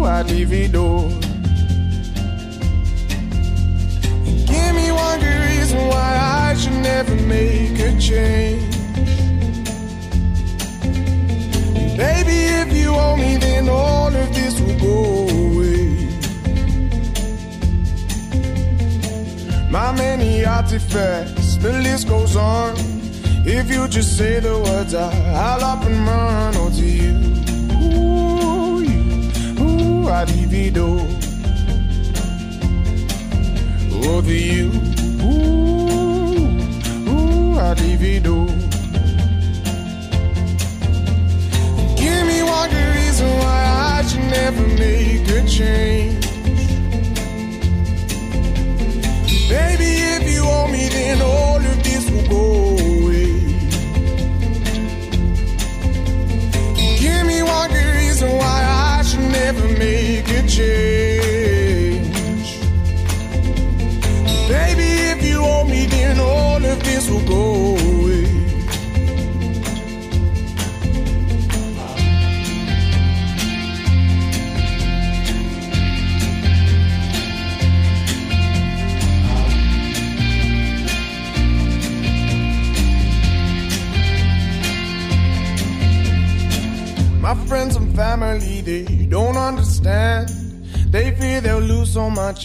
leave. Give me one good reason why I should never make a change. Baby, if you owe me, then all of this will go away. My many artifacts, the list goes on. If you just say the words, I'll up and run. Oh, to you, I divido. Oh, to you, ooh, ooh, I divido. Give me one good reason why I should never make a change. Baby, if you owe me, then all of this will go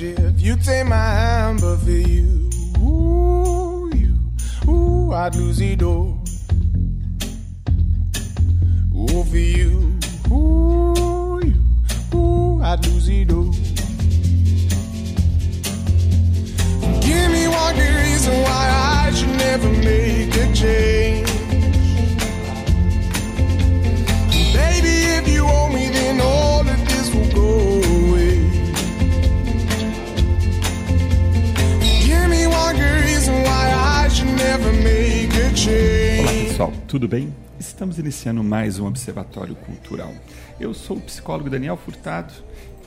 if you take my hand, but for you, ooh, you, ooh, I'd lose it all. Tudo bem? Estamos iniciando mais um Observatório Cultural. Eu sou o psicólogo Daniel Furtado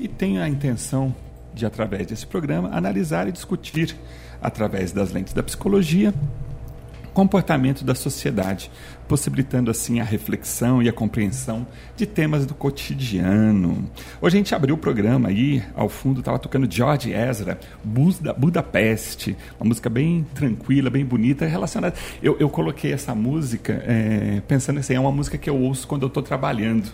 e tenho a intenção de, através desse programa, analisar e discutir, através das lentes da psicologia, comportamento da sociedade, possibilitando assim a reflexão e a compreensão de temas do cotidiano. Hoje a gente abriu o programa aí, ao fundo estava tocando George Ezra, Buda, Budapeste, uma música bem tranquila, bem bonita, relacionada. Eu, eu coloquei essa música é, pensando assim, é uma música que eu ouço quando eu estou trabalhando.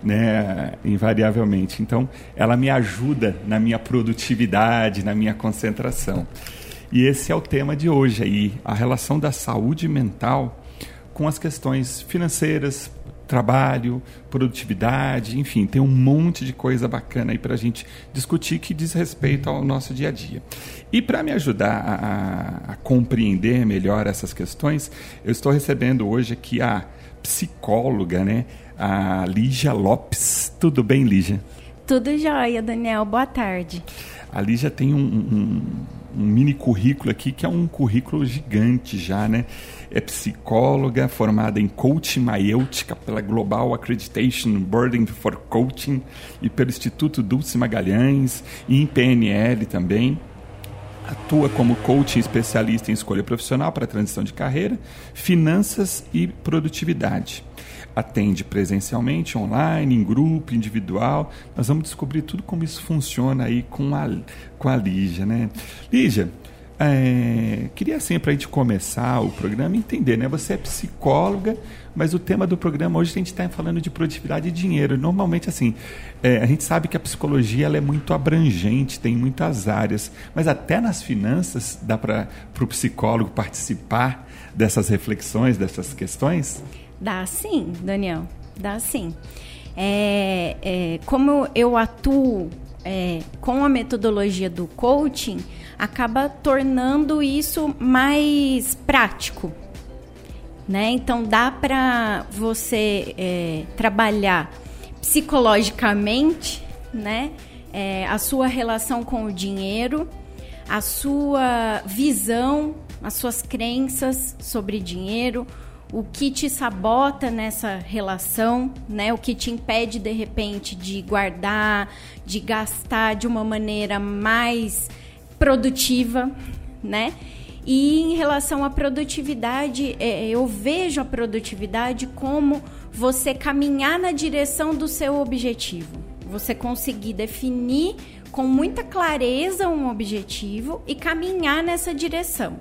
Né, invariavelmente. Então, ela me ajuda na minha produtividade, na minha concentração. E esse é o tema de hoje aí, a relação da saúde mental com as questões financeiras, trabalho, produtividade, enfim, tem um monte de coisa bacana aí para a gente discutir que diz respeito ao nosso dia a dia. E para me ajudar a, a, compreender melhor essas questões, eu estou recebendo hoje aqui a psicóloga, né, a Lígia Lopes. Tudo bem, Lígia? Tudo jóia, Daniel. Boa tarde. A Lígia tem um, um, um, mini currículo aqui que é um currículo gigante já, né? É psicóloga, formada em coaching maiêutica pela Global Accreditation Boarding for Coaching e pelo Instituto Dulce Magalhães e em PNL também. Atua como coaching especialista em escolha profissional para transição de carreira, finanças e produtividade atende presencialmente, online, em grupo, individual. Nós vamos descobrir tudo como isso funciona aí com a, com a Lígia, né? Lígia, é, queria assim para a gente começar o programa entender, né? Você é psicóloga, mas o tema do programa hoje a gente está falando de produtividade e dinheiro. Normalmente assim, é, a gente sabe que a psicologia ela é muito abrangente, tem muitas áreas, mas até nas finanças dá para o psicólogo participar dessas reflexões, dessas questões? Dá sim, Daniel, dá sim. É, é, como eu atuo é, com a metodologia do coaching, acaba tornando isso mais prático. Né? Então, dá para você é, trabalhar psicologicamente, né? É, a sua relação com o dinheiro, a sua visão, as suas crenças sobre dinheiro, o que te sabota nessa relação, né? O que te impede de repente de guardar, de gastar de uma maneira mais produtiva, né? E em relação à produtividade, é, eu vejo a produtividade como você caminhar na direção do seu objetivo. Você conseguir definir com muita clareza um objetivo e caminhar nessa direção.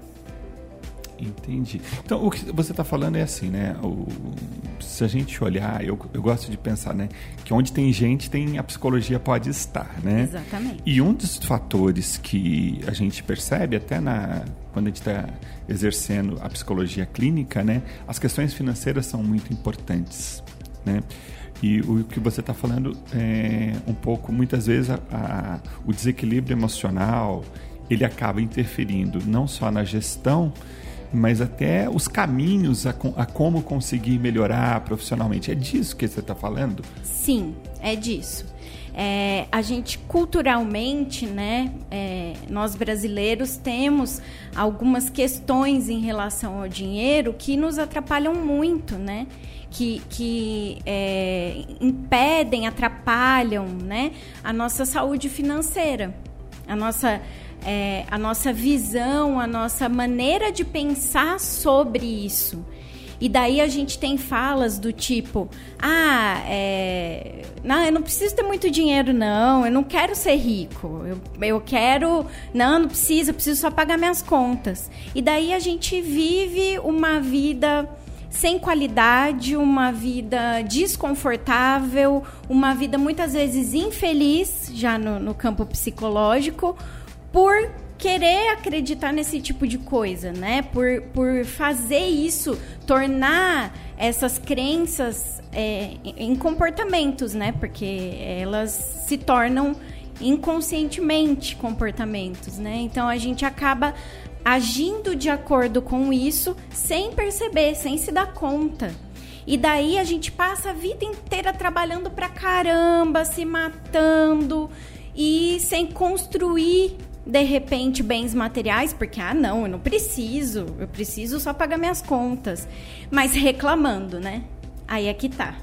Entendi. Então, o que você está falando é assim, né? O, se a gente olhar, eu, eu gosto de pensar, né? Que onde tem gente, tem a psicologia pode estar, né? Exatamente. E um dos fatores que a gente percebe, até na quando a gente está exercendo a psicologia clínica, né? As questões financeiras são muito importantes, né? E o que você está falando é um pouco, muitas vezes, a, a, o desequilíbrio emocional, ele acaba interferindo não só na gestão, mas até os caminhos a, a como conseguir melhorar profissionalmente. É disso que você está falando? Sim, é disso. É, a gente culturalmente, né, é, nós brasileiros temos algumas questões em relação ao dinheiro que nos atrapalham muito, né? Que, que é, impedem, atrapalham, né, a nossa saúde financeira, a nossa é, a nossa visão, a nossa maneira de pensar sobre isso. E daí a gente tem falas do tipo: ah, é, não, eu não preciso ter muito dinheiro, não, eu não quero ser rico, eu, eu quero, não, não preciso, eu preciso só pagar minhas contas. E daí a gente vive uma vida sem qualidade, uma vida desconfortável, uma vida muitas vezes infeliz, já no, no campo psicológico, por querer acreditar nesse tipo de coisa, né? Por, por fazer isso, tornar essas crenças é, em comportamentos, né? Porque elas se tornam inconscientemente comportamentos, né? Então a gente acaba agindo de acordo com isso sem perceber, sem se dar conta. E daí a gente passa a vida inteira trabalhando pra caramba, se matando e sem construir de repente bens materiais, porque ah, não, eu não preciso, eu preciso só pagar minhas contas, mas reclamando, né? Aí é que tá.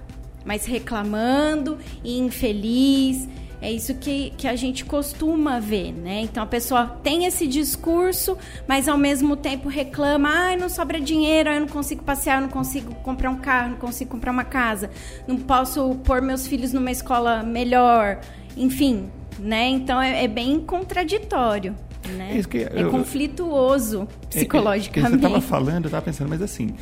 Mas reclamando e infeliz, é isso que, que a gente costuma ver, né? Então a pessoa tem esse discurso, mas ao mesmo tempo reclama: ai, ah, não sobra dinheiro, eu não consigo passear, eu não consigo comprar um carro, não consigo comprar uma casa, não posso pôr meus filhos numa escola melhor, enfim, né? Então é, é bem contraditório. Né? É, é eu, conflituoso psicologicamente. É, é, você estava falando, eu estava pensando, mas assim,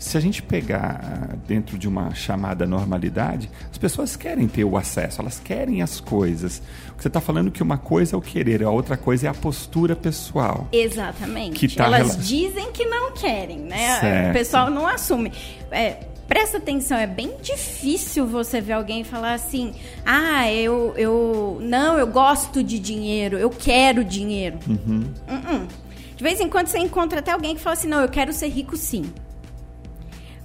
se a gente pegar dentro de uma chamada normalidade, as pessoas querem ter o acesso, elas querem as coisas. Você está falando que uma coisa é o querer, a outra coisa é a postura pessoal. Exatamente. Que tá elas rela... dizem que não querem, né? Certo. O pessoal não assume. É, presta atenção, é bem difícil você ver alguém falar assim: ah, eu, eu. Não, eu gosto de dinheiro, eu quero dinheiro. Uhum. Uh -uh. De vez em quando você encontra até alguém que fala assim: não, eu quero ser rico sim.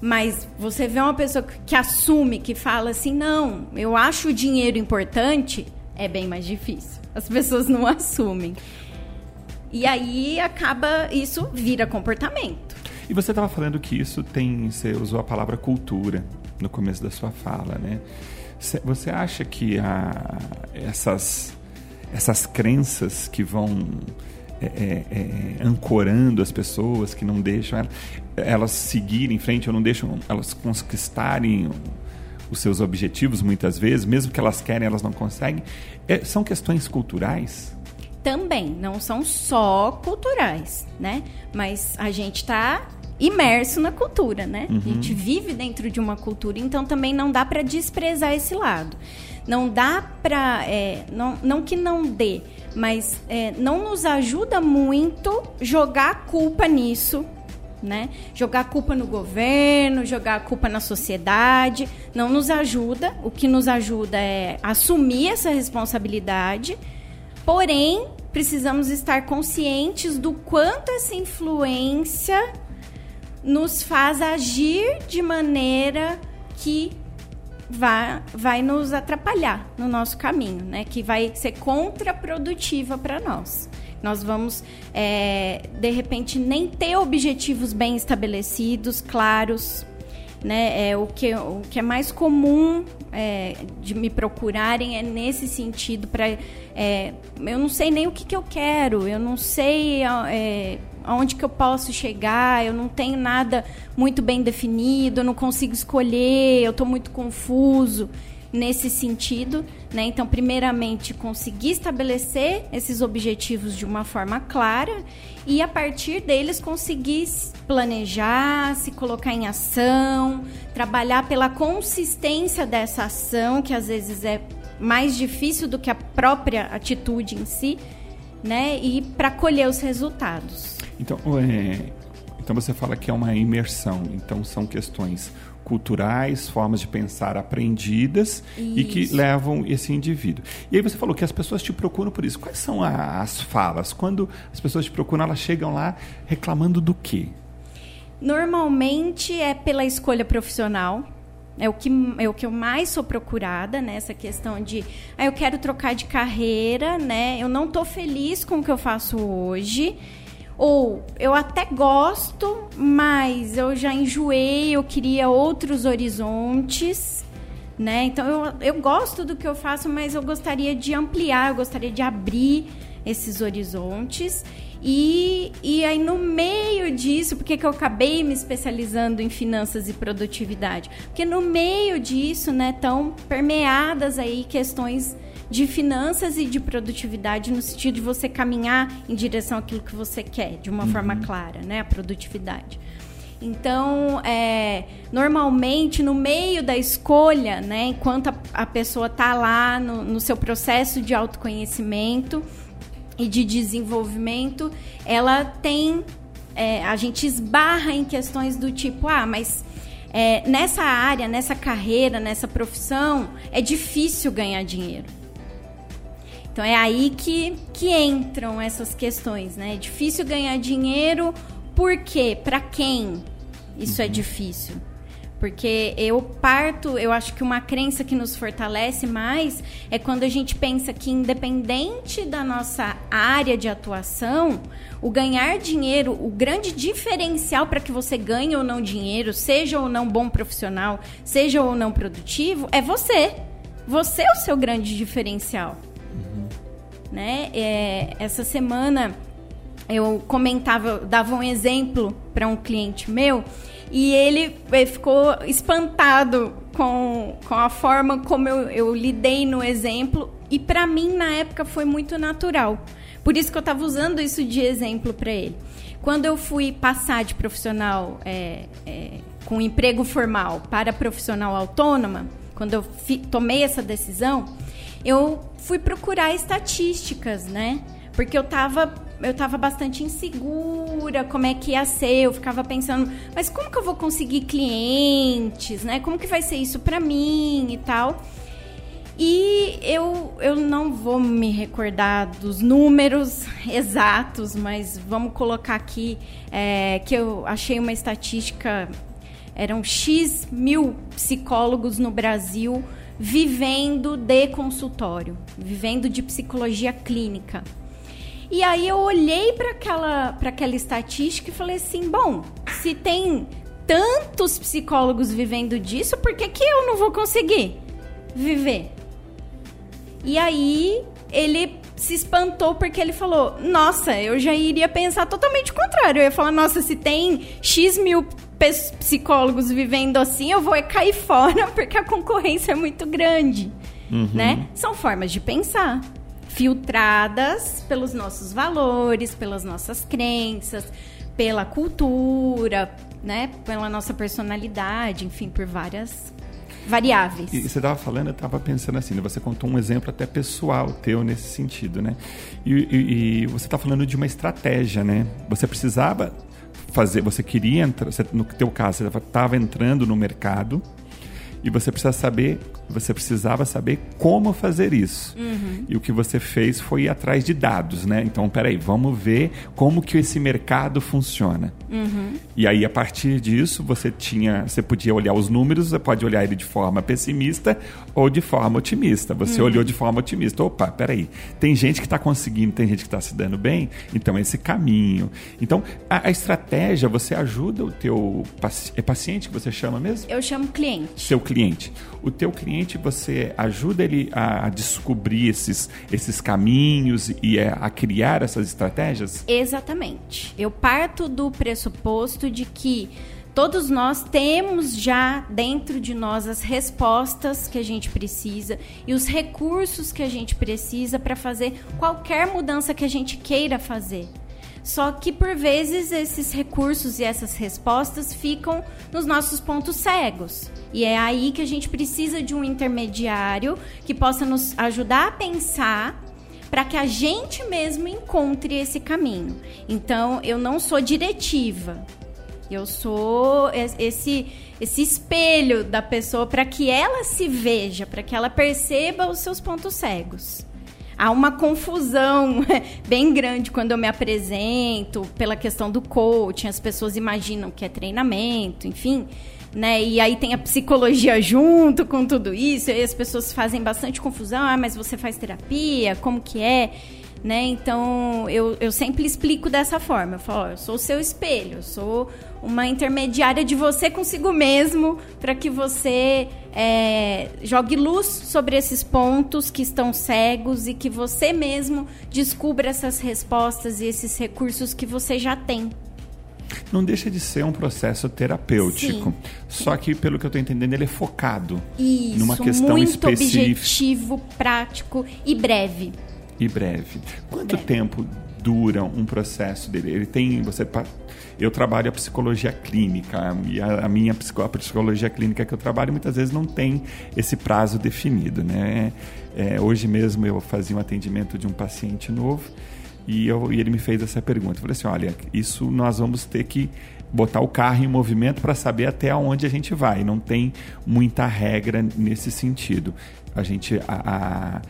Mas você vê uma pessoa que, que assume, que fala assim: não, eu acho o dinheiro importante, é bem mais difícil. As pessoas não assumem. E aí acaba, isso vira comportamento. E você estava falando que isso tem, você usou a palavra cultura no começo da sua fala, né? Você acha que a, essas, essas crenças que vão é, é, é, ancorando as pessoas, que não deixam elas, elas seguirem em frente, ou não deixam elas conquistarem os seus objetivos muitas vezes, mesmo que elas querem, elas não conseguem, é, são questões culturais? Também, não são só culturais, né? Mas a gente está imerso na cultura, né? Uhum. A gente vive dentro de uma cultura, então também não dá para desprezar esse lado. Não dá para, é, não, não que não dê, mas é, não nos ajuda muito jogar a culpa nisso, né? Jogar a culpa no governo, jogar a culpa na sociedade, não nos ajuda. O que nos ajuda é assumir essa responsabilidade, porém precisamos estar conscientes do quanto essa influência nos faz agir de maneira que vai, vai nos atrapalhar no nosso caminho, né? Que vai ser contraprodutiva para nós. Nós vamos, é, de repente, nem ter objetivos bem estabelecidos, claros, né? É, o, que, o que é mais comum é, de me procurarem é nesse sentido para é, eu não sei nem o que, que eu quero, eu não sei é, aonde que eu posso chegar, eu não tenho nada muito bem definido, eu não consigo escolher, eu estou muito confuso nesse sentido, né? Então, primeiramente, conseguir estabelecer esses objetivos de uma forma clara e a partir deles conseguir planejar, se colocar em ação, trabalhar pela consistência dessa ação, que às vezes é mais difícil do que a própria atitude em si, né? E para colher os resultados. Então, é, então você fala que é uma imersão. Então são questões culturais, formas de pensar aprendidas isso. e que levam esse indivíduo. E aí você falou que as pessoas te procuram por isso. Quais são as falas? Quando as pessoas te procuram, elas chegam lá reclamando do quê? Normalmente é pela escolha profissional. É o que, é o que eu mais sou procurada, né? Essa questão de ah, eu quero trocar de carreira, né? Eu não estou feliz com o que eu faço hoje ou eu até gosto, mas eu já enjoei, eu queria outros horizontes, né? Então eu, eu gosto do que eu faço, mas eu gostaria de ampliar, eu gostaria de abrir esses horizontes. E, e aí, no meio disso, porque que eu acabei me especializando em finanças e produtividade? Porque no meio disso, né, estão permeadas aí questões de finanças e de produtividade no sentido de você caminhar em direção àquilo que você quer, de uma uhum. forma clara, né? A produtividade. Então, é, normalmente, no meio da escolha, né, enquanto a, a pessoa está lá no, no, seu processo de autoconhecimento e de desenvolvimento, ela tem. É, a gente esbarra em questões do tipo: ah, mas é, nessa área, nessa carreira, nessa profissão, é difícil ganhar dinheiro. Então é aí que, que entram essas questões, né? É difícil ganhar dinheiro, por quê? Para quem isso é uhum. é difícil? Porque eu parto, eu acho que uma crença que nos fortalece mais é quando a gente pensa que, independente da nossa área de atuação, o ganhar dinheiro, o grande diferencial para que você ganhe ou não dinheiro, seja ou não bom profissional, seja ou não produtivo, é você. Você é o seu grande diferencial né? É, essa semana eu comentava, dava um exemplo para um cliente meu e ele, ele, ficou espantado com, com a forma como eu, eu lidei no exemplo e para mim na época foi muito natural. Por isso que eu estava usando isso de exemplo para ele. Quando eu fui passar de profissional é, é, com emprego formal para profissional autônoma, quando eu fi, tomei essa decisão, eu fui procurar estatísticas, né? Porque eu tava, eu tava bastante insegura como é que ia ser. Eu ficava pensando, mas como que eu vou conseguir clientes, né? Como que vai ser isso para mim e tal. E eu, eu não vou me recordar dos números exatos, mas vamos colocar aqui é, que eu achei uma estatística. Eram X mil psicólogos no Brasil vivendo de consultório, vivendo de psicologia clínica. E aí eu olhei para aquela, para aquela estatística e falei assim: bom, se tem tantos psicólogos vivendo disso, por que, que eu não vou conseguir viver? E aí ele se espantou porque ele falou: Nossa, eu já iria pensar totalmente o contrário. Eu ia falar: Nossa, se tem X mil psicólogos vivendo assim, eu vou cair fora porque a concorrência é muito grande, uhum. né? São formas de pensar filtradas pelos nossos valores, pelas nossas crenças, pela cultura, né? Pela nossa personalidade, enfim, por várias variáveis. E, você estava falando, eu estava pensando assim, né? você contou um exemplo até pessoal teu nesse sentido, né? E, e, e você está falando de uma estratégia, né? Você precisava fazer, você queria entrar, no teu caso, você estava entrando no mercado e você precisa saber você precisava saber como fazer isso. Uhum. E o que você fez foi ir atrás de dados, né? Então, peraí, vamos ver como que esse mercado funciona. Uhum. E aí, a partir disso, você tinha, você podia olhar os números, você pode olhar ele de forma pessimista ou de forma otimista. Você uhum. olhou de forma otimista. Opa, peraí, tem gente que está conseguindo, tem gente que está se dando bem, então esse caminho. Então, a, a estratégia, você ajuda o teu é paciente que você chama mesmo? Eu chamo cliente. Seu cliente. O teu cliente, você ajuda ele a descobrir esses, esses caminhos e a criar essas estratégias? Exatamente. Eu parto do pressuposto de que todos nós temos já dentro de nós as respostas que a gente precisa e os recursos que a gente precisa para fazer qualquer mudança que a gente queira fazer. Só que por vezes esses recursos e essas respostas ficam nos nossos pontos cegos. E é aí que a gente precisa de um intermediário que possa nos ajudar a pensar para que a gente mesmo encontre esse caminho. Então, eu não sou diretiva. Eu sou esse esse espelho da pessoa para que ela se veja, para que ela perceba os seus pontos cegos há uma confusão bem grande quando eu me apresento pela questão do coaching. As pessoas imaginam que é treinamento, enfim. Né? E aí tem a psicologia junto com tudo isso. E as pessoas fazem bastante confusão. Ah, mas você faz terapia? Como que é? Né? Então, eu, eu sempre explico dessa forma. Eu falo, eu sou o seu espelho, eu sou uma intermediária de você consigo mesmo, para que você é, jogue luz sobre esses pontos que estão cegos e que você mesmo descubra essas respostas e esses recursos que você já tem. Não deixa de ser um processo terapêutico. Sim. Só que, pelo que eu estou entendendo, ele é focado Isso, numa questão muito específica. objetivo, prático e breve e breve. Quanto breve. tempo dura um processo dele? Ele tem você eu trabalho a psicologia clínica e a, a minha a psicologia clínica que eu trabalho muitas vezes não tem esse prazo definido, né? É, hoje mesmo eu fazia um atendimento de um paciente novo e, eu, e ele me fez essa pergunta. Eu falei assim, olha, isso nós vamos ter que botar o carro em movimento para saber até onde a gente vai. Não tem muita regra nesse sentido. A gente a, a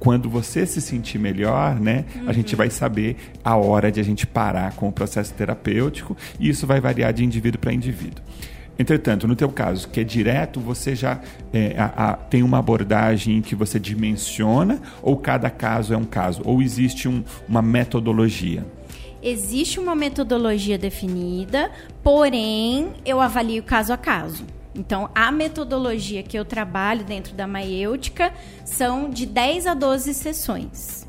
quando você se sentir melhor, né, uhum. a gente vai saber a hora de a gente parar com o processo terapêutico e isso vai variar de indivíduo para indivíduo. Entretanto, no teu caso, que é direto, você já é, a, a, tem uma abordagem que você dimensiona ou cada caso é um caso? Ou existe um, uma metodologia? Existe uma metodologia definida, porém eu avalio caso a caso. Então, a metodologia que eu trabalho dentro da maiêutica são de 10 a 12 sessões.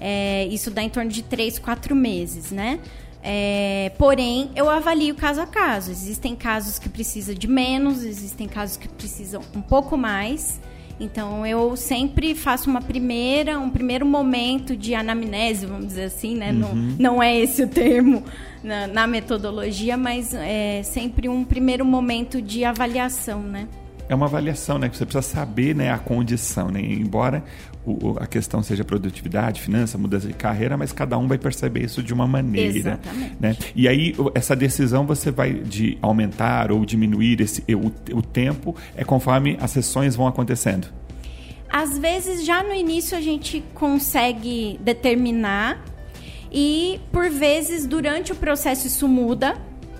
É, isso dá em torno de 3, 4 meses, né? É, porém, eu avalio caso a caso. Existem casos que precisam de menos, existem casos que precisam um pouco mais. Então eu sempre faço uma primeira, um primeiro momento de anamnese, vamos dizer assim, né? Uhum. Não, não é esse o termo na, na metodologia, mas é sempre um primeiro momento de avaliação, né? É uma avaliação, né? Que você precisa saber né, a condição, né? Embora o, a questão seja produtividade, finança, mudança de carreira, mas cada um vai perceber isso de uma maneira. Exatamente. Né? E aí, essa decisão você vai de aumentar ou diminuir esse, o, o tempo é conforme as sessões vão acontecendo. Às vezes, já no início, a gente consegue determinar e, por vezes, durante o processo, isso muda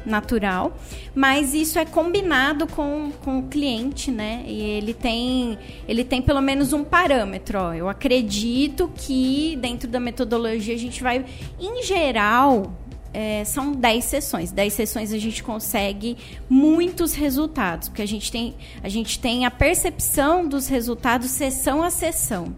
natural, mas isso é combinado com, com o cliente, né? E ele tem, ele tem pelo menos um parâmetro. Ó. Eu acredito que dentro da metodologia a gente vai, em geral, é, são 10 sessões. 10 sessões a gente consegue muitos resultados, porque a gente tem a, gente tem a percepção dos resultados sessão a sessão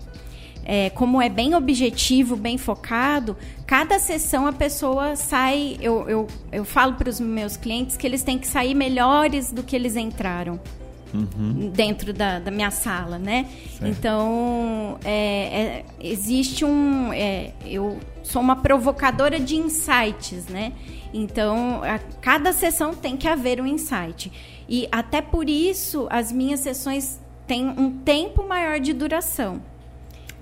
é, como é bem objetivo, bem focado, cada sessão a pessoa sai. Eu, eu, eu falo para os meus clientes que eles têm que sair melhores do que eles entraram. Uhum. Dentro da, da, minha sala, né? Certo. Então, é, é, existe um. É, eu sou uma provocadora de insights, né? Então, a cada sessão tem que haver um insight. E até por isso, as minhas sessões têm um tempo maior de duração.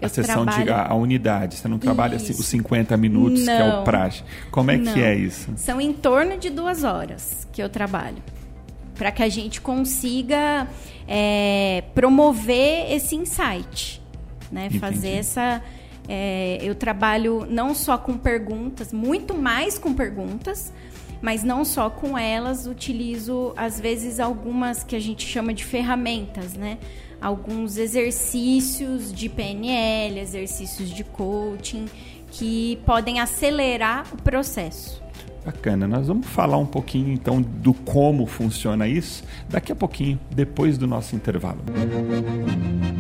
A sessão trabalho... de a, unidade, você não trabalha assim, os 50 minutos, não, que é o praxe. Como é não. que é isso? São em torno de duas horas que eu trabalho. para que a gente consiga é, promover esse insight, né? Entendi. Fazer essa é, eu trabalho não só com perguntas, muito mais com perguntas, mas não só com elas, utilizo às vezes algumas que a gente chama de ferramentas, né? Alguns exercícios de PNL, exercícios de coaching que podem acelerar o processo. Bacana, nós vamos falar um pouquinho então do como funciona isso daqui a pouquinho, depois do nosso intervalo. Ai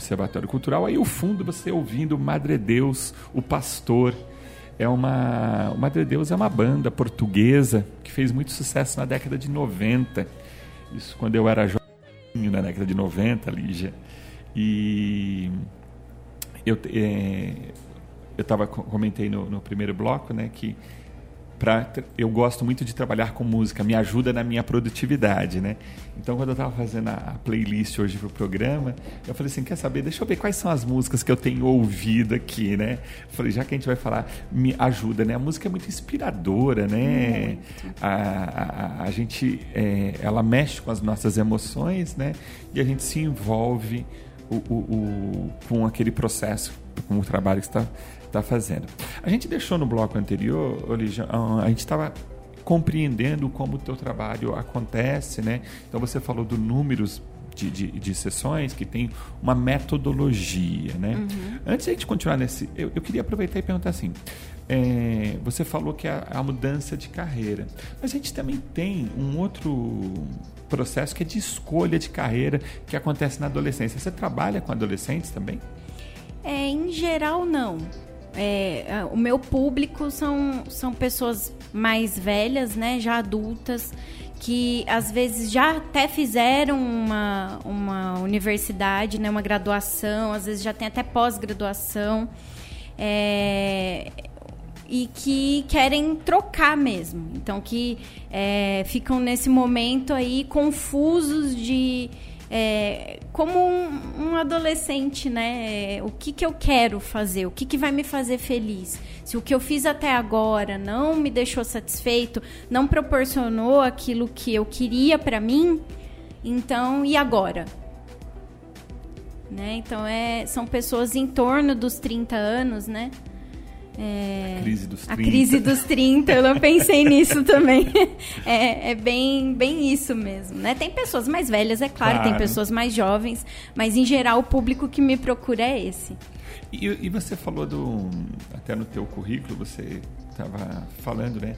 Observatório Cultural. Aí, o fundo, você ouvindo Madre Deus, o Pastor. É uma. O Madre Deus é uma banda portuguesa que fez muito sucesso na década de 90. Isso quando eu era jovem, na década de 90, Lígia. E. Eu, é, eu tava, comentei no, no primeiro bloco, né, que pra, eu gosto muito de trabalhar com música, me ajuda na minha produtividade, né? Então, quando eu estava fazendo a, playlist hoje pro programa, eu falei assim, quer saber, deixa eu ver quais são as músicas que eu tenho ouvido aqui, né? Eu falei, já que a gente vai falar, me ajuda, né? A música é muito inspiradora, né? A, a, a gente, é, ela mexe com as nossas emoções, né? E a gente se envolve o, o, o, com aquele processo, com o trabalho que está está fazendo. A gente deixou no bloco anterior, Olívia, a gente estava compreendendo como o teu trabalho acontece, né? Então você falou do números de, de, de, sessões que tem uma metodologia, né? Uhum. Antes de a gente continuar nesse, eu, eu queria aproveitar e perguntar assim, é, você falou que a, a mudança de carreira, mas a gente também tem um outro processo que é de escolha de carreira que acontece na adolescência. Você trabalha com adolescentes também? É, em geral, não. É, o meu público são, são pessoas mais velhas, né, já adultas, que às vezes já até fizeram uma, uma universidade, né, uma graduação, às vezes já tem até pós-graduação, é, e que querem trocar mesmo. Então, que é, ficam nesse momento aí confusos de é, como um, um, adolescente, né? O que, que eu quero fazer? O que, que vai me fazer feliz? Se o que eu fiz até agora não me deixou satisfeito, não proporcionou aquilo que eu queria para mim, então e agora? Né? Então é, são pessoas em torno dos 30 anos, né? É, a crise dos 30. A crise dos 30, eu não pensei nisso também. É, é, bem, bem isso mesmo, né? Tem pessoas mais velhas, é claro, claro, tem pessoas mais jovens, mas em geral o público que me procura é esse. E, e você falou do, até no teu currículo, você estava falando, né?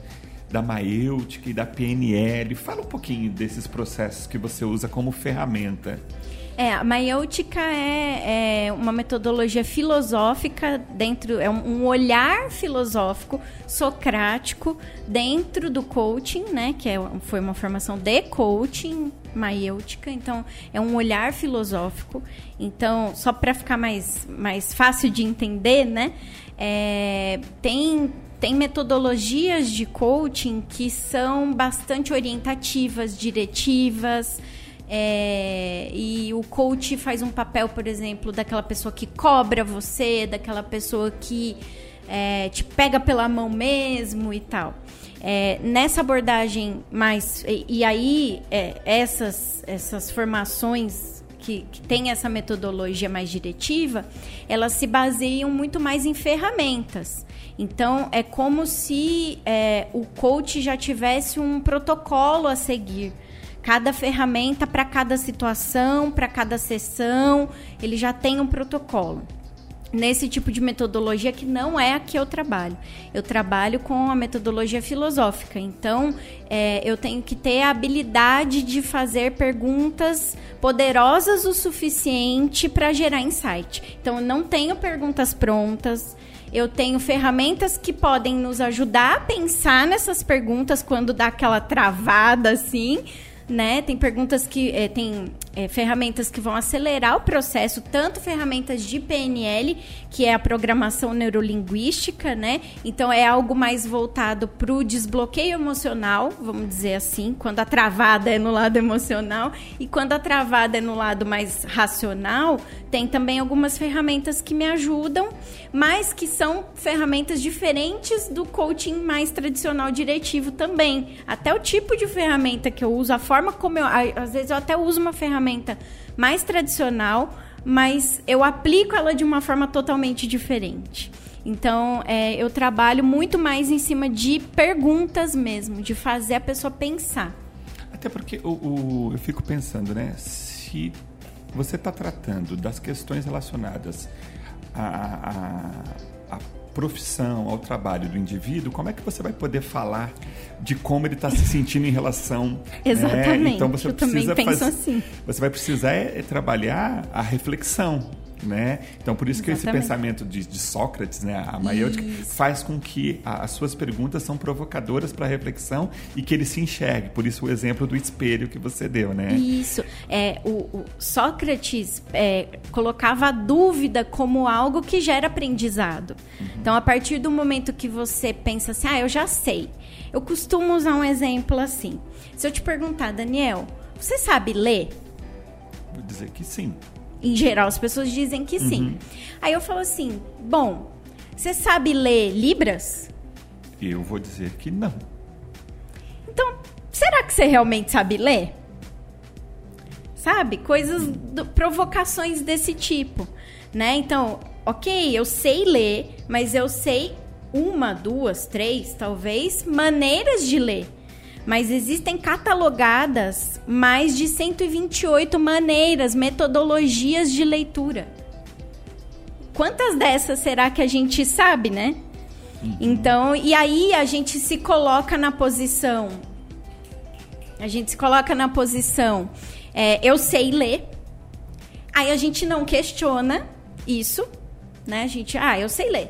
Da maêutica e da PNL. Fala um pouquinho desses processos que você usa como ferramenta. É, a maiêutica é, é, uma metodologia filosófica dentro, é um olhar filosófico socrático dentro do coaching, né? Que é, foi uma formação de coaching maiêutica, então é um olhar filosófico. Então, só para ficar mais, mais fácil de entender, né? É, tem tem metodologias de coaching que são bastante orientativas, diretivas, é, e o coach faz um papel, por exemplo, daquela pessoa que cobra você, daquela pessoa que é, te pega pela mão mesmo e tal. É, nessa abordagem mais. E, e aí, é, essas, essas formações que, que têm essa metodologia mais diretiva, elas se baseiam muito mais em ferramentas. Então, é como se é, o coach já tivesse um protocolo a seguir. Cada ferramenta para cada situação, para cada sessão, ele já tem um protocolo nesse tipo de metodologia que não é a que eu trabalho. Eu trabalho com a metodologia filosófica. Então, é, eu tenho que ter a habilidade de fazer perguntas poderosas o suficiente para gerar insight. Então, eu não tenho perguntas prontas. Eu tenho ferramentas que podem nos ajudar a pensar nessas perguntas quando dá aquela travada assim, né? Tem perguntas que é, tem é, ferramentas que vão acelerar o processo, tanto ferramentas de PNL, que é a programação neurolinguística, né? Então é algo mais voltado para o desbloqueio emocional, vamos dizer assim, quando a travada é no lado emocional e quando a travada é no lado mais racional, tem também algumas ferramentas que me ajudam, mas que são ferramentas diferentes do coaching mais tradicional diretivo também. Até o tipo de ferramenta que eu uso, a forma como eu, às vezes eu até uso uma ferramenta ferramenta mais tradicional, mas eu aplico ela de uma forma totalmente diferente. Então, é, eu trabalho muito mais em cima de perguntas mesmo, de fazer a pessoa pensar. Até porque o, o eu fico pensando, né? Se você está tratando das questões relacionadas a, profissão, ao trabalho do indivíduo, como é que você vai poder falar de como ele está se sentindo em relação. Né? Exatamente. Né? Então você Eu precisa fazer, assim. Você vai precisar é, fazer a reflexão. Né? Então, por isso que esse pensamento de, de Sócrates, né, a maiêutica, faz com que a, as suas perguntas são provocadoras para reflexão e que ele se enxergue. Por isso o exemplo do espelho que você deu, né? Isso. É, o, o Sócrates é, colocava a dúvida como algo que gera aprendizado. Uhum. Então, a partir do momento que você pensa assim, ah, eu já sei. Eu costumo usar um exemplo assim. Se eu te perguntar, Daniel, você sabe ler? Vou dizer que sim. Em geral, as pessoas dizem que sim. Uhum. Aí eu falo assim: bom, você sabe ler Libras? Eu vou dizer que não. Então, será que você realmente sabe ler? Sabe? Coisas, do, provocações desse tipo, né? Então, ok, eu sei ler, mas eu sei uma, duas, três, talvez, maneiras de ler mas existem catalogadas mais de 128 maneiras, metodologias de leitura. Quantas dessas será que a gente sabe, né? Uhum. Então, e aí a gente se coloca na posição. A gente se coloca na posição. É, eu sei ler. Aí a gente não questiona isso, né? A gente, ah, eu sei ler.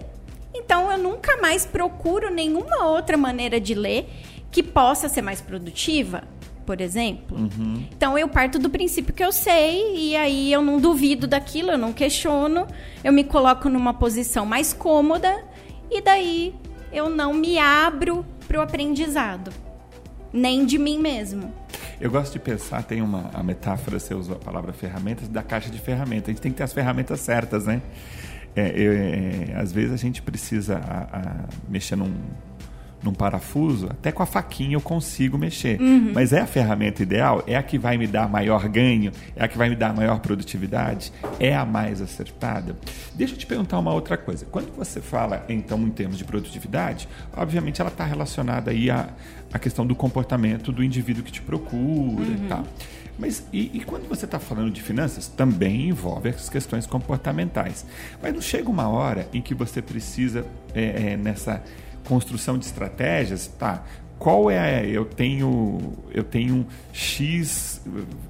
Então eu nunca mais procuro nenhuma outra maneira de ler que possa ser mais produtiva, por exemplo. Uhum. Então eu parto do princípio que eu sei e aí eu não duvido daquilo, eu não questiono, eu me coloco numa posição mais cômoda e daí eu não me abro para o aprendizado, nem de mim mesmo. Eu gosto de pensar, tem uma a metáfora, você usa a palavra ferramentas, da caixa de ferramentas. A gente tem que ter as ferramentas certas, né? É, eu, é, às vezes a gente precisa a, a mexer num num parafuso, até com a faquinha eu consigo mexer. Uhum. Mas é a ferramenta ideal? É a que vai me dar maior ganho? É a que vai me dar maior produtividade? É a mais acertada? Deixa eu te perguntar uma outra coisa. Quando você fala, então, em termos de produtividade, obviamente ela está relacionada aí à, à questão do comportamento do indivíduo que te procura uhum. e tal. Mas e, e, quando você está falando de finanças, também envolve as questões comportamentais. Mas não chega uma hora em que você precisa, é, é, nessa construção de estratégias, tá? Qual é eu tenho eu tenho x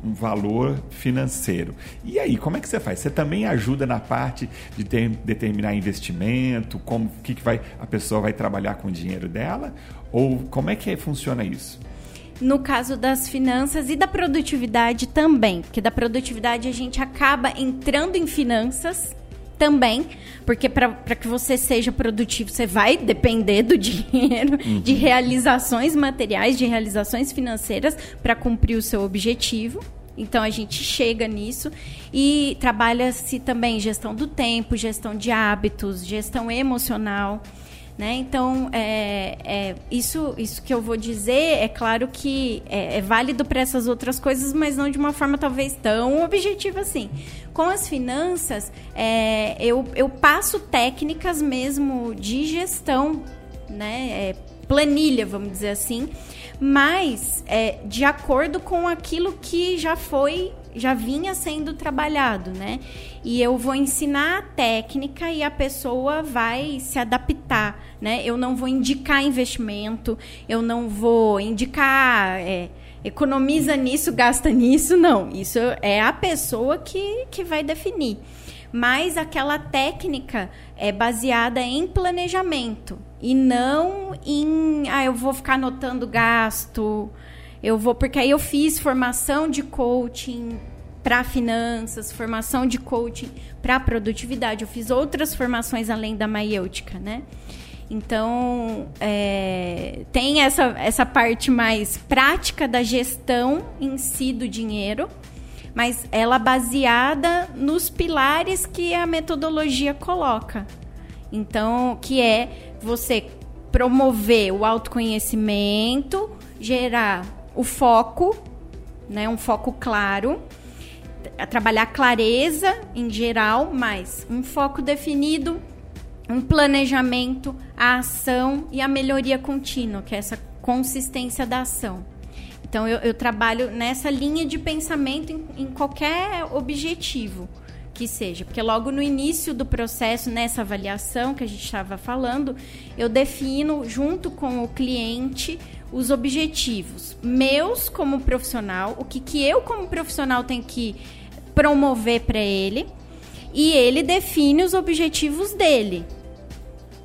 um valor financeiro. E aí, como é que você faz? Você também ajuda na parte de ter, determinar investimento, como que, que vai a pessoa vai trabalhar com o dinheiro dela ou como é que funciona isso? no caso das finanças e da produtividade também, porque da produtividade a gente acaba entrando em finanças também, porque para que você seja produtivo, você vai depender do dinheiro, uhum. de realizações materiais, de realizações financeiras para cumprir o seu objetivo. Então a gente chega nisso e trabalha-se também gestão do tempo, gestão de hábitos, gestão emocional. Né? Então, é, é, isso, isso que eu vou dizer, é claro que é, é válido para essas outras coisas, mas não de uma forma talvez tão objetiva assim. Com as finanças, é, eu, eu passo técnicas mesmo de gestão, né? É, planilha, vamos dizer assim, mas é, de acordo com aquilo que já foi já vinha sendo trabalhado, né? E eu vou ensinar a técnica e a pessoa vai se adaptar, né? Eu não vou indicar investimento, eu não vou indicar é, economiza nisso, gasta nisso, não. Isso é a pessoa que, que vai definir. Mas aquela técnica é baseada em planejamento e não em, ah, eu vou ficar anotando gasto, eu vou, porque aí eu fiz formação de coaching para finanças, formação de coaching para produtividade. Eu fiz outras formações além da maiêutica, né? Então, é, tem essa, essa parte mais prática da gestão em si do dinheiro, mas ela baseada nos pilares que a metodologia coloca. Então, que é você promover o autoconhecimento, gerar o foco, né, um foco claro, trabalhar clareza em geral, mas um foco definido, um planejamento, a ação e a melhoria contínua, que é essa consistência da ação. Então, eu, eu trabalho nessa linha de pensamento em, em qualquer objetivo que seja. Porque logo no início do processo, nessa avaliação que a gente estava falando, eu defino junto com o cliente os objetivos meus como profissional, o que, que eu como profissional tenho que promover para ele, e ele define os objetivos dele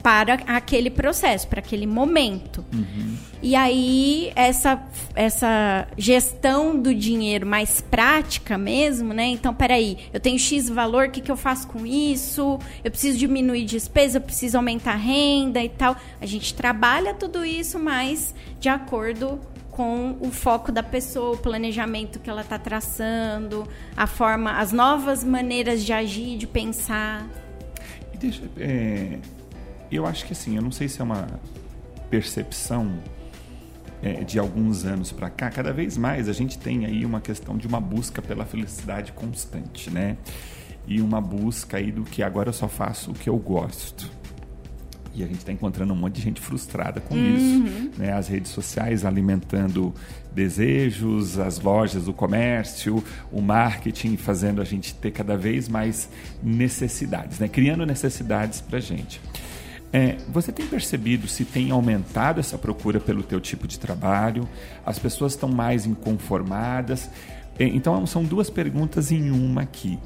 para aquele processo, para aquele momento. Uhum. E aí, essa, essa gestão do dinheiro mais prática mesmo, né? Então, peraí, eu tenho X valor, o que, que eu faço com isso? Eu preciso diminuir despesa, eu preciso aumentar a renda e tal. A gente trabalha tudo isso, mas de acordo com o foco da pessoa, o planejamento que ela está traçando, a forma, as novas maneiras de agir, de pensar. Deixa, é, eu acho que assim, eu não sei se é uma percepção é, de alguns anos para cá, cada vez mais a gente tem aí uma questão de uma busca pela felicidade constante, né? E uma busca aí do que agora eu só faço o que eu gosto. E a gente está encontrando um monte de gente frustrada com uhum. isso. Né? As redes sociais alimentando desejos, as lojas, o comércio, o marketing fazendo a gente ter cada vez mais necessidades, né? criando necessidades para a gente. É, você tem percebido se tem aumentado essa procura pelo teu tipo de trabalho? As pessoas estão mais inconformadas? É, então são duas perguntas em uma aqui.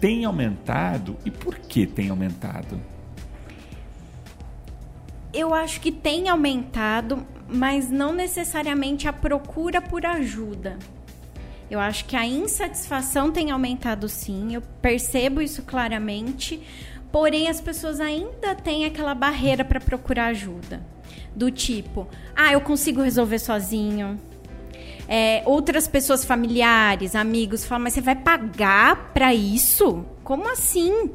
Tem aumentado e por que tem aumentado? Eu acho que tem aumentado, mas não necessariamente a procura por ajuda. Eu acho que a insatisfação tem aumentado sim, eu percebo isso claramente, Porém, as pessoas ainda têm aquela barreira para procurar ajuda. Do tipo, ah, eu consigo resolver sozinho. É, outras pessoas familiares, amigos, falam, mas você vai pagar para isso? Como assim?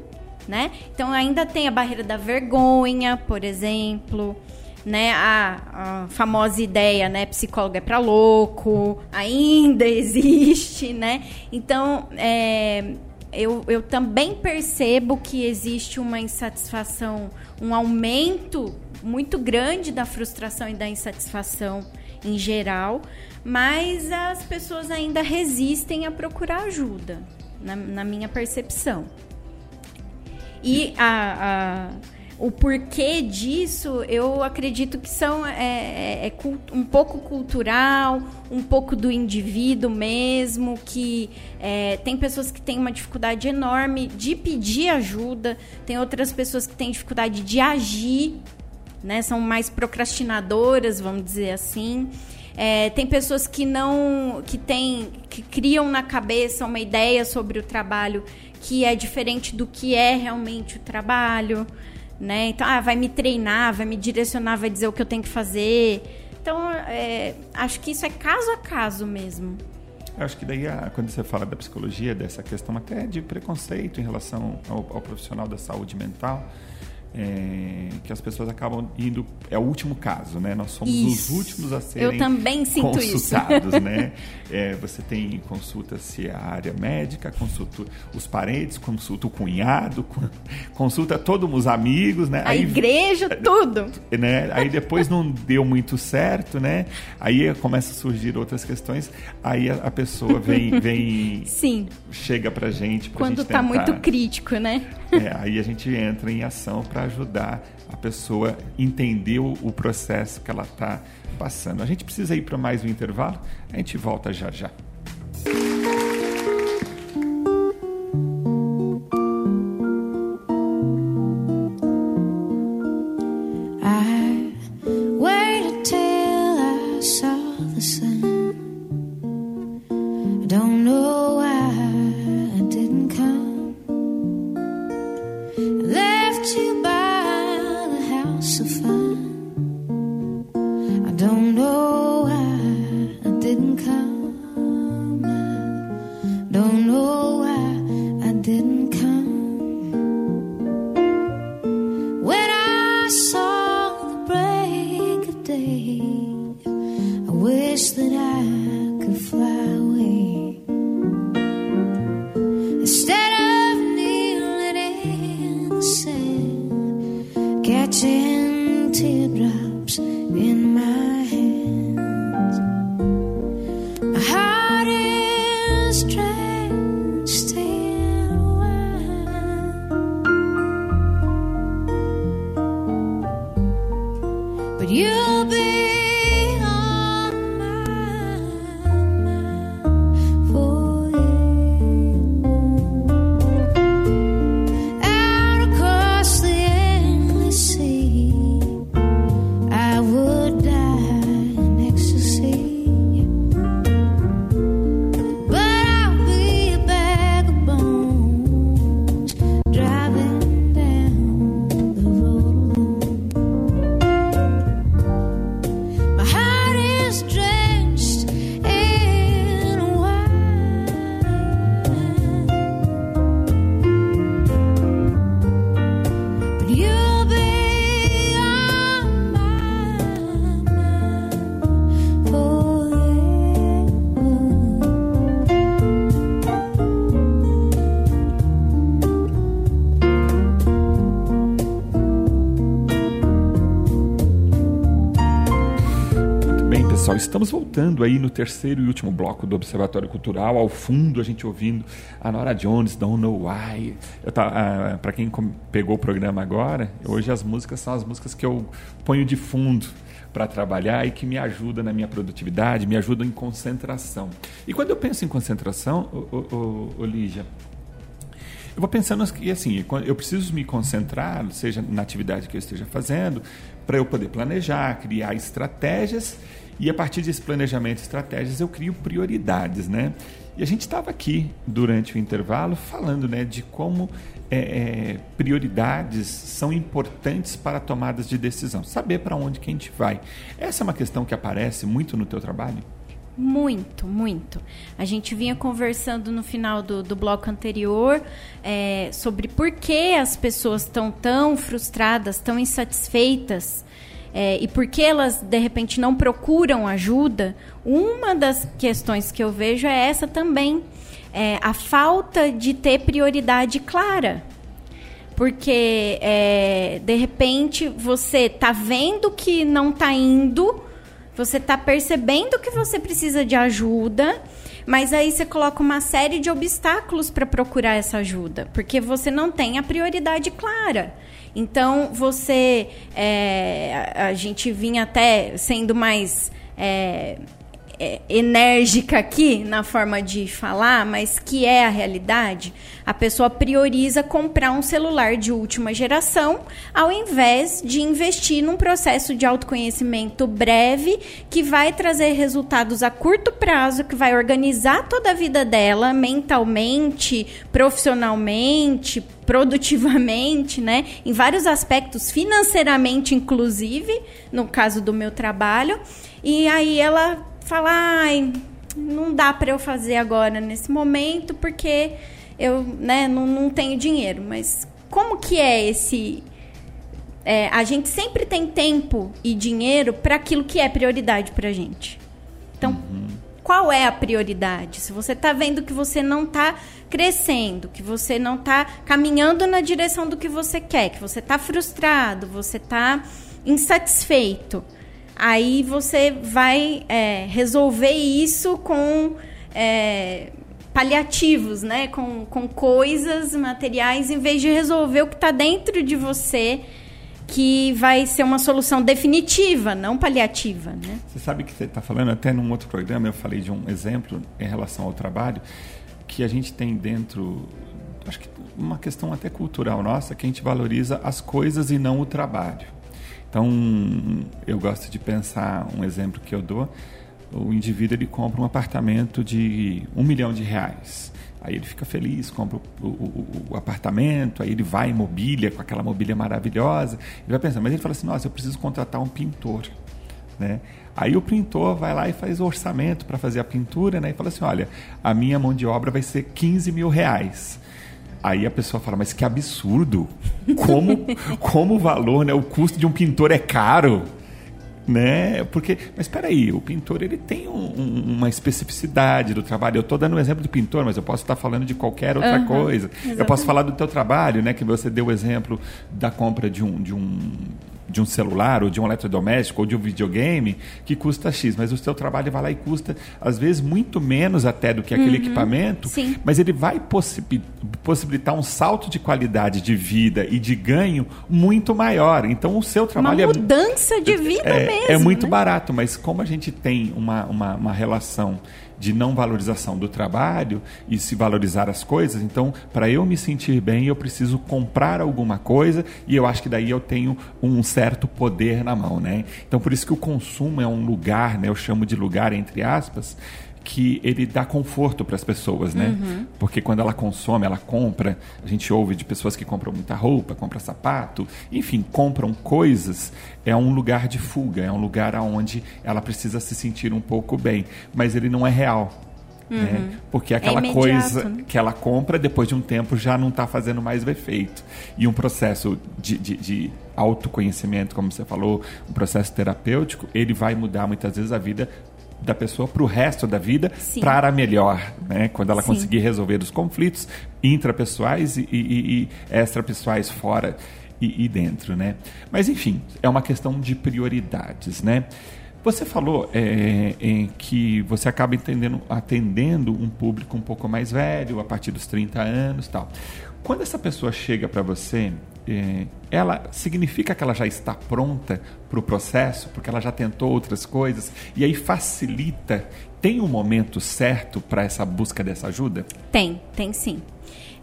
Né? Então ainda tem a barreira da vergonha, por exemplo, né? A, a famosa ideia, né? Psicólogo é para louco, ainda existe, né? Então é, eu, eu também percebo que existe uma insatisfação, um aumento muito grande da frustração e da insatisfação em geral, mas as pessoas ainda resistem a procurar ajuda, na, na minha percepção. E a, a o porquê disso, eu acredito que são é, é, é um pouco cultural, um pouco do indivíduo mesmo, que é, tem pessoas que têm uma dificuldade enorme de pedir ajuda, tem outras pessoas que têm dificuldade de agir, né? São mais procrastinadoras, vamos dizer assim. É, tem pessoas que não, que tem, que criam na cabeça uma ideia sobre o trabalho que é diferente do que é realmente o trabalho, né? Então, ah, vai me treinar, vai me direcionar, vai dizer o que eu tenho que fazer. Então, é, acho que isso é caso a caso mesmo. Eu acho que daí, a, quando você fala da psicologia, dessa questão até de preconceito em relação ao, ao profissional da saúde mental, é, que as pessoas acabam indo. É o último caso, né? Nós somos Isso. os últimos a serem Eu também sinto isso. consultados, né? É, você tem consulta se é a área médica, consulta os parentes, consulta o cunhado, con- consulta todos os amigos, né? A igreja, tudo. né? Aí depois não deu muito certo, né? Aí começa a surgir outras questões. Aí a, pessoa vem, vem Sim. chega pra gente pra Quando gente tá muito crítico, né? é, aí a gente entra em ação para ajudar a pessoa entender o processo que ela está passando. A gente precisa ir para mais um intervalo, a gente volta já já. Estamos voltando aí no terceiro e último bloco do Observatório Cultural. Ao fundo, a gente ouvindo a Nora Jones, Don't Know Why. Para quem pegou o programa agora, hoje as músicas são as músicas que eu ponho de fundo para trabalhar e que me ajudam na minha produtividade, me ajudam em concentração. E quando eu penso em concentração, ô, Lígia, eu vou pensando que assim, eu preciso me concentrar, seja na atividade que eu esteja fazendo, para eu poder planejar, criar estratégias e a partir desse planejamento e estratégias eu crio prioridades, né? E a gente estava aqui durante o intervalo falando, né, de como é, é, prioridades são importantes para tomadas de decisão, saber para onde que a gente vai. Essa é uma questão que aparece muito no teu trabalho. Muito, muito. A gente vinha conversando no final do, do bloco anterior é, sobre por que as pessoas estão tão frustradas, tão insatisfeitas é, e por que elas, de repente, não procuram ajuda. Uma das questões que eu vejo é essa também. É, a falta de ter prioridade clara. Porque, é, de repente, você tá vendo que não tá indo, você tá percebendo que você precisa de ajuda, mas aí você coloca uma série de obstáculos para procurar essa ajuda, porque você não tem a prioridade clara. Então, você. é, a, gente vinha até sendo mais. é, é, enérgica aqui na forma de falar, mas que é a realidade, a pessoa prioriza comprar um celular de última geração ao invés de investir num processo de autoconhecimento breve que vai trazer resultados a curto prazo, que vai organizar toda a vida dela mentalmente, profissionalmente, produtivamente, né? Em vários aspectos, financeiramente, inclusive, no caso do meu trabalho. E aí ela fala, ai, não dá para eu fazer agora nesse momento porque eu, né, não, não tenho dinheiro. Mas como que é esse é, a gente sempre tem tempo e dinheiro para aquilo que é prioridade para a gente. Então, uhum. qual é a prioridade? Se você está vendo que você não está crescendo, que você não está caminhando na direção do que você quer, que você está frustrado, você está insatisfeito, aí você vai é, resolver isso com é, paliativos, né? Com, com coisas materiais, em vez de resolver o que está dentro de você que vai ser uma solução definitiva, não paliativa. Né? Você sabe que você está falando, até num outro programa eu falei de um exemplo em relação ao trabalho, que a gente tem dentro, acho que uma questão até cultural nossa, que a gente valoriza as coisas e não o trabalho. Então, eu gosto de pensar um exemplo que eu dou, o indivíduo ele compra um apartamento de um milhão de reais. Aí ele fica feliz, compra o, o, o, apartamento, aí ele vai em mobília, com aquela mobília maravilhosa. Ele vai pensar, mas ele fala assim: nossa, eu preciso contratar um pintor. Né? Aí o pintor vai lá e faz o orçamento para fazer a pintura né? e fala assim: olha, a minha mão de obra vai ser 15 mil reais. Aí a pessoa fala, mas que absurdo! Como, como o valor, né? O custo de um pintor é caro né? Porque, mas espera aí, o pintor ele tem um, um, uma especificidade do trabalho. Eu estou dando um exemplo do pintor, mas eu posso estar falando de qualquer outra uhum, coisa. Exatamente. Eu posso falar do teu trabalho, né? Que você deu o exemplo da compra de um, de um de um celular, ou de um eletrodoméstico, ou de um videogame, que custa X, mas o seu trabalho vai lá e custa, às vezes, muito menos até do que aquele uhum, equipamento, sim. mas ele vai possibilitar um salto de qualidade de vida e de ganho muito maior. Então, o seu trabalho uma é mudança é, de vida é, mesmo. É muito né? barato, mas como a gente tem uma, uma, uma relação de não valorização do trabalho e se valorizar as coisas. Então, para eu me sentir bem, eu preciso comprar alguma coisa e eu acho que daí eu tenho um certo poder na mão, né? Então, por isso que o consumo é um lugar, né? Eu chamo de lugar entre aspas, que ele dá conforto para as pessoas, né? Uhum. Porque quando ela consome, ela compra. A gente ouve de pessoas que compram muita roupa, compram sapato, enfim, compram coisas. É um lugar de fuga, é um lugar onde ela precisa se sentir um pouco bem, mas ele não é real. Né? Uhum. Né? Porque é aquela é coisa né? que ela compra, depois de um tempo já não está fazendo mais efeito. E um processo de, de, de autoconhecimento, como você falou, um processo terapêutico, ele vai mudar muitas vezes a vida da pessoa para o resto da vida para melhor, né? Quando ela Sim. conseguir resolver os conflitos intrapessoais e, e, e extrapessoais fora e, e, dentro, né? Mas enfim, é uma questão de prioridades, né? Você falou é, é, que você acaba entendendo, atendendo um público um pouco mais velho, a partir dos 30 anos tal. Quando essa pessoa chega para você ela significa que ela já está pronta para o processo, porque ela já tentou outras coisas, e aí facilita. Tem um momento certo para essa busca dessa ajuda? Tem, tem sim.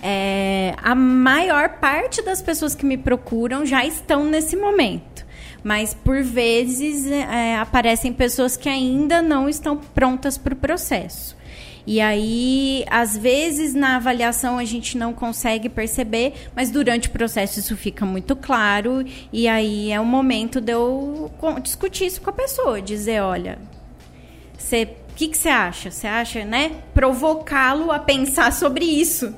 É, a maior parte das pessoas que me procuram já estão nesse momento. Mas por vezes é, aparecem pessoas que ainda não estão prontas para o processo. E aí, às vezes, na avaliação a gente não consegue perceber, mas durante o processo isso fica muito claro. E aí é o momento de eu discutir isso com a pessoa, dizer, olha, você o que, que você acha? Você acha, né? Provocá-lo a pensar sobre isso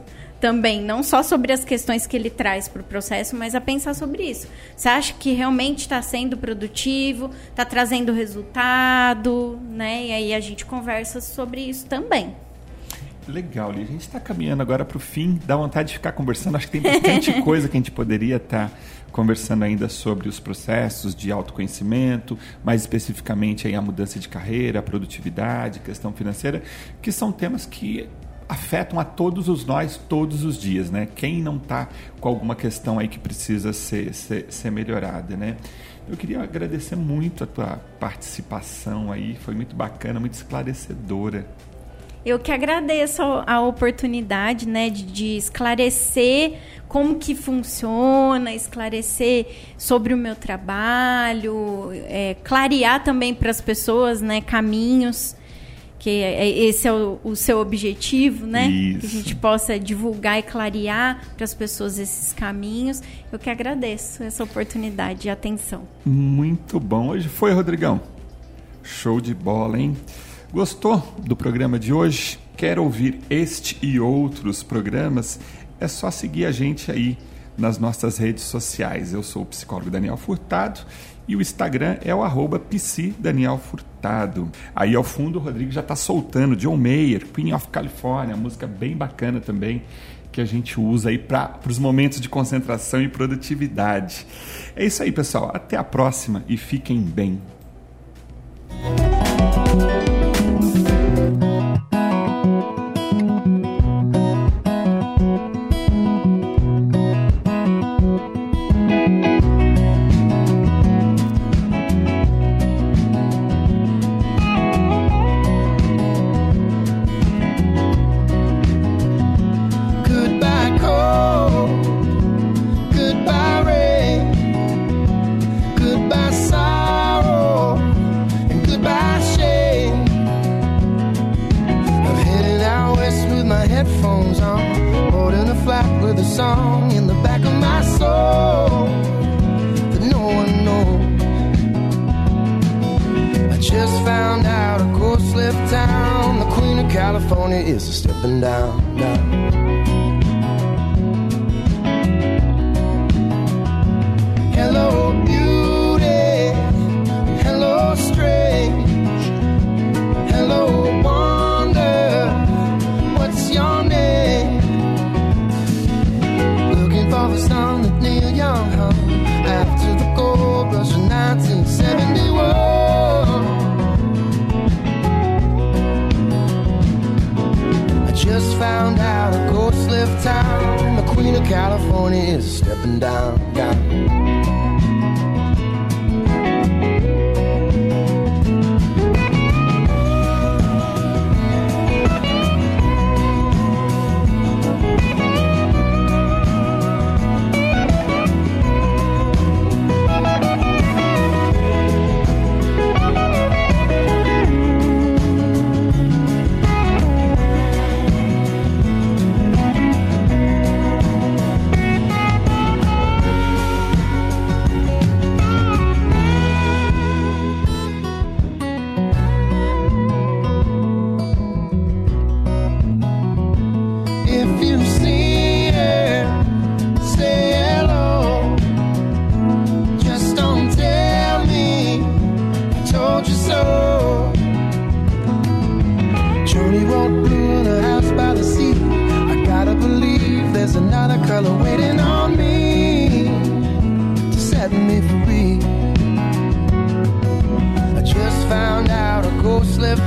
também, não só sobre as questões que ele traz para o processo, mas a pensar sobre isso. Você acha que realmente está sendo produtivo, está trazendo resultado, né? E aí a gente conversa sobre isso também. Legal, Li. A gente está caminhando agora para o fim. Dá vontade de ficar conversando. Acho que tem bastante coisa que a gente poderia estar tá conversando ainda sobre os processos de autoconhecimento, mais especificamente aí a mudança de carreira, a produtividade, questão financeira, que são temas que afetam a todos os nós todos os dias, né? Quem não está com alguma questão aí que precisa ser, ser, ser melhorada, né? Eu queria agradecer muito a tua participação aí, foi muito bacana, muito esclarecedora. Eu que agradeço a oportunidade, né, de, de, esclarecer como que funciona, esclarecer sobre o meu trabalho, é, clarear também para as pessoas, né, caminhos que é, esse é o, o, seu objetivo, né? Isso. Que a gente possa divulgar e clarear para as pessoas esses caminhos. Eu que agradeço essa oportunidade e atenção. Muito bom. Hoje foi, Rodrigão. Show de bola, hein? Gostou do programa de hoje? Quer ouvir este e outros programas? É só seguir a gente aí nas nossas redes sociais. Eu sou o psicólogo Daniel Furtado e o Instagram é o arroba Daniel Furtado. Aí ao fundo o Rodrigo já está soltando John Mayer, Queen of California, música bem bacana também que a gente usa aí para os momentos de concentração e produtividade. É isso aí, pessoal. Até a próxima e fiquem bem.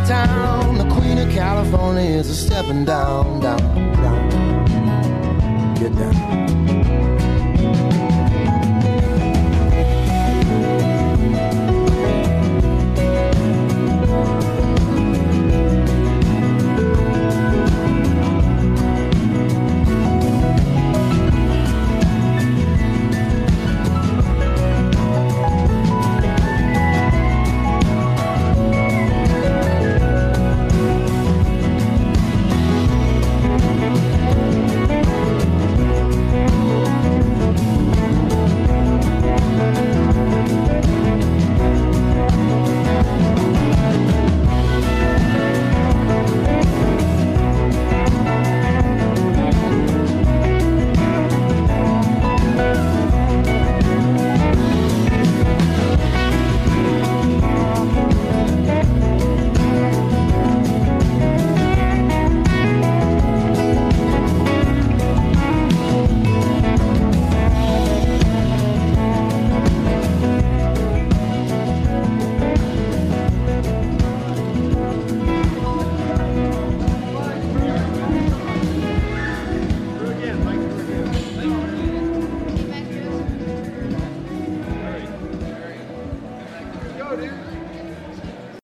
town. The queen of California is a stepping down, down, down. Get down.